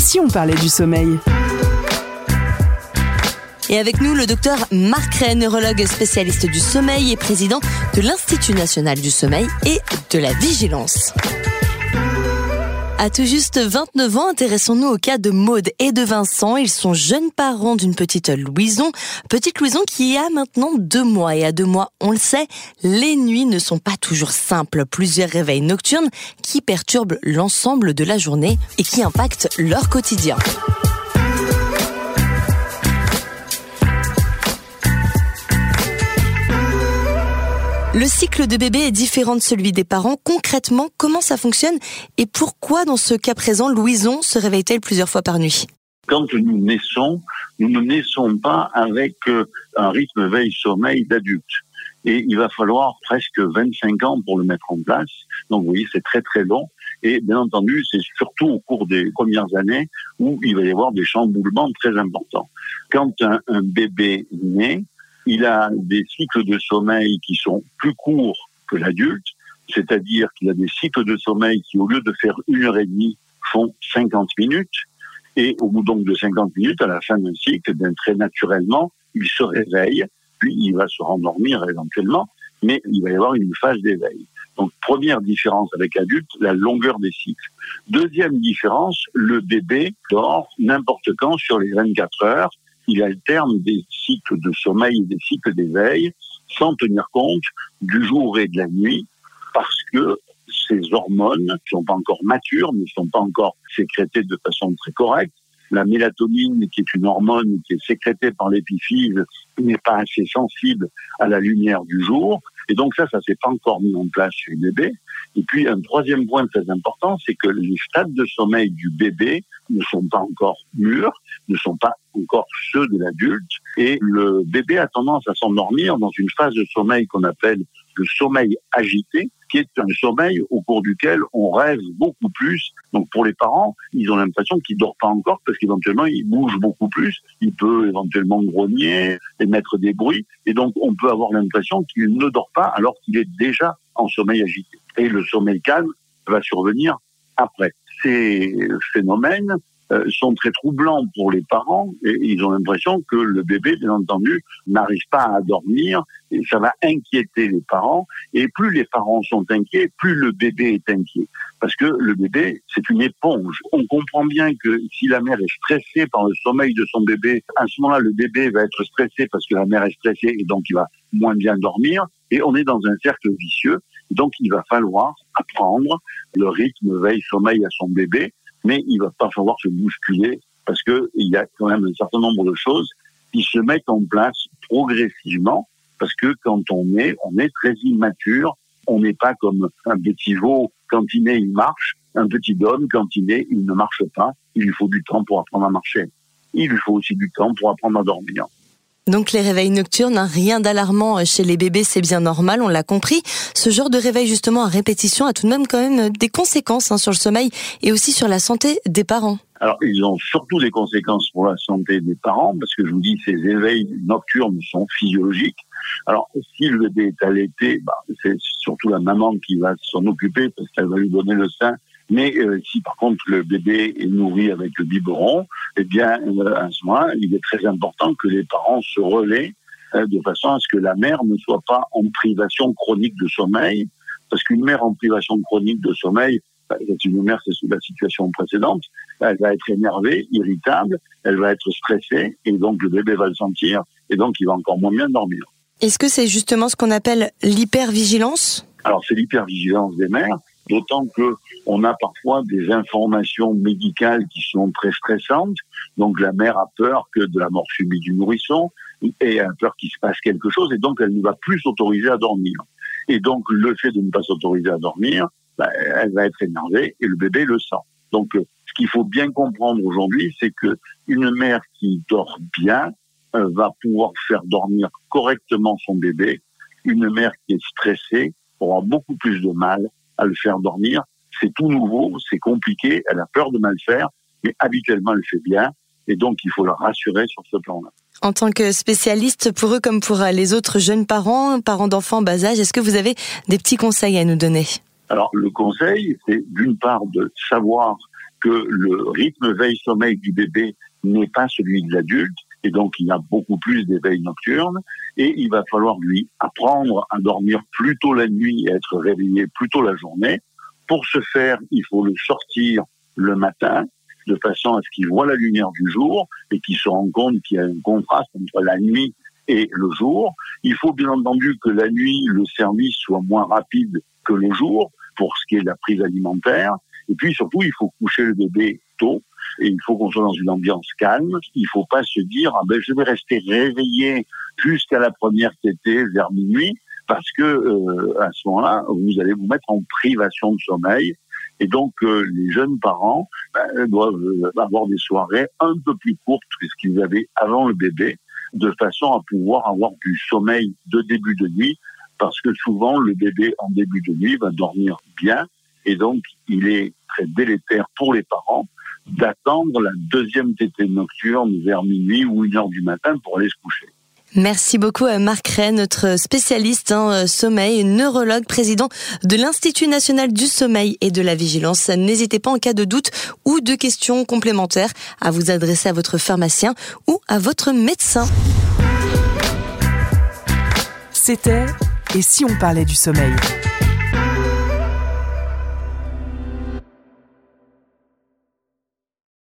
Et si on parlait du sommeil et avec nous, le docteur Marc Ray, neurologue spécialiste du sommeil et président de l'Institut national du sommeil et de la vigilance. À tout juste 29 ans, intéressons-nous au cas de Maude et de Vincent. Ils sont jeunes parents d'une petite Louison. Petite Louison qui a maintenant deux mois. Et à deux mois, on le sait, les nuits ne sont pas toujours simples. Plusieurs réveils nocturnes qui perturbent l'ensemble de la journée et qui impactent leur quotidien. Le cycle de bébé est différent de celui des parents. Concrètement, comment ça fonctionne et pourquoi dans ce cas présent, Louison se réveille-t-elle plusieurs fois par nuit? Quand nous naissons, nous ne naissons pas avec euh, un rythme veille-sommeil d'adulte. Et il va falloir presque 25 ans pour le mettre en place. Donc vous voyez, c'est très très long. Et bien entendu, c'est surtout au cours des premières années où il va y avoir des chamboulements très importants. Quand un, un bébé naît, il a des cycles de sommeil qui sont plus courts que l'adulte, c'est-à-dire qu'il a des cycles de sommeil qui, au lieu de faire une heure et demie, font 50 minutes. Et au bout donc de 50 minutes, à la fin d'un cycle, bien très naturellement, il se réveille, puis il va se rendormir éventuellement, mais il va y avoir une phase d'éveil. Donc première différence avec l'adulte, la longueur des cycles. Deuxième différence, le bébé dort n'importe quand sur les 24 heures il alterne des cycles de sommeil et des cycles d'éveil sans tenir compte du jour et de la nuit parce que ces hormones ne sont pas encore matures, ne sont pas encore sécrétées de façon très correcte. La mélatonine, qui est une hormone qui est sécrétée par l'épiphyse, n'est pas assez sensible à la lumière du jour. Et donc ça, ça s'est pas encore mis en place chez le bébé. Et puis un troisième point très important, c'est que les stades de sommeil du bébé ne sont pas encore mûrs, ne sont pas encore ceux de l'adulte. Et le bébé a tendance à s'endormir dans une phase de sommeil qu'on appelle le sommeil agité, qui est un sommeil au cours duquel on rêve beaucoup plus. Donc pour les parents, ils ont l'impression qu'ils dorment pas encore parce qu'éventuellement ils bougent beaucoup plus. Il peut éventuellement grogner, émettre des bruits, et donc on peut avoir l'impression qu'il ne dort pas alors qu'il est déjà en sommeil agité. Et le sommeil calme va survenir après. Ces phénomènes euh, sont très troublants pour les parents et ils ont l'impression que le bébé, bien entendu, n'arrive pas à dormir et ça va inquiéter les parents et plus les parents sont inquiets, plus le bébé est inquiet parce que le bébé, c'est une éponge. On comprend bien que si la mère est stressée par le sommeil de son bébé, à ce moment-là, le bébé va être stressé parce que la mère est stressée et donc il va moins bien dormir et on est dans un cercle vicieux. Donc il va falloir apprendre le rythme veille-sommeil à son bébé mais il va pas falloir se bousculer parce que il y a quand même un certain nombre de choses qui se mettent en place progressivement parce que quand on est, on est très immature. On n'est pas comme un petit veau quand il naît, il marche. Un petit homme, quand il naît, il ne marche pas. Il lui faut du temps pour apprendre à marcher. Il lui faut aussi du temps pour apprendre à dormir. Donc les réveils nocturnes, hein, rien d'alarmant chez les bébés, c'est bien normal, on l'a compris. Ce genre de réveil justement à répétition a tout de même quand même des conséquences hein, sur le sommeil et aussi sur la santé des parents. Alors, ils ont surtout des conséquences pour la santé des parents, parce que je vous dis, ces éveils nocturnes sont physiologiques. Alors, si le bébé est allaité, bah, c'est surtout la maman qui va s'en occuper, parce qu'elle va lui donner le sein mais euh, si par contre le bébé est nourri avec le biberon, eh bien euh, à ce moment il est très important que les parents se relaient euh, de façon à ce que la mère ne soit pas en privation chronique de sommeil, parce qu'une mère en privation chronique de sommeil, bah, c'est une mère, c'est sous la situation précédente, elle va être énervée, irritable, elle va être stressée, et donc le bébé va le sentir, et donc il va encore moins bien dormir. Est-ce que c'est justement ce qu'on appelle l'hypervigilance? Alors c'est l'hypervigilance des mères, D'autant que on a parfois des informations médicales qui sont très stressantes. Donc la mère a peur que de la mort subite du nourrisson et a peur qu'il se passe quelque chose et donc elle ne va plus s'autoriser à dormir. Et donc le fait de ne pas s'autoriser à dormir, bah, elle va être énervée et le bébé le sent. Donc euh, ce qu'il faut bien comprendre aujourd'hui, c'est que une mère qui dort bien euh, va pouvoir faire dormir correctement son bébé. Une mère qui est stressée aura beaucoup plus de mal à le faire dormir. C'est tout nouveau, c'est compliqué, elle a peur de mal faire, mais habituellement elle fait bien. Et donc il faut la rassurer sur ce plan-là. En tant que spécialiste, pour eux comme pour les autres jeunes parents, parents d'enfants bas âge, est-ce que vous avez des petits conseils à nous donner? Alors le conseil, c'est d'une part de savoir que le rythme veille-sommeil du bébé n'est pas celui de l'adulte, et donc il y a beaucoup plus d'éveil nocturne, et il va falloir lui apprendre à dormir plus tôt la nuit et être réveillé plus tôt la journée. Pour ce faire, il faut le sortir le matin, de façon à ce qu'il voit la lumière du jour et qu'il se rende compte qu'il y a un contraste entre la nuit et le jour. Il faut bien entendu que la nuit, le service soit moins rapide que le jour pour ce qui est de la prise alimentaire. Et puis surtout, il faut coucher le bébé tôt et il faut qu'on soit dans une ambiance calme. Il ne faut pas se dire ah ben je vais rester réveillé jusqu'à la première tétée vers minuit parce que euh, à ce moment-là vous allez vous mettre en privation de sommeil et donc euh, les jeunes parents ben, doivent euh, avoir des soirées un peu plus courtes que ce qu'ils avaient avant le bébé de façon à pouvoir avoir du sommeil de début de nuit parce que souvent le bébé en début de nuit va dormir bien et donc il est très délétère pour les parents d'attendre la deuxième tétée nocturne vers minuit ou une heure du matin pour aller se coucher. Merci beaucoup à Marc Ray, notre spécialiste en euh, sommeil, neurologue, président de l'Institut national du sommeil et de la vigilance. N'hésitez pas en cas de doute ou de questions complémentaires à vous adresser à votre pharmacien ou à votre médecin. C'était Et si on parlait du sommeil?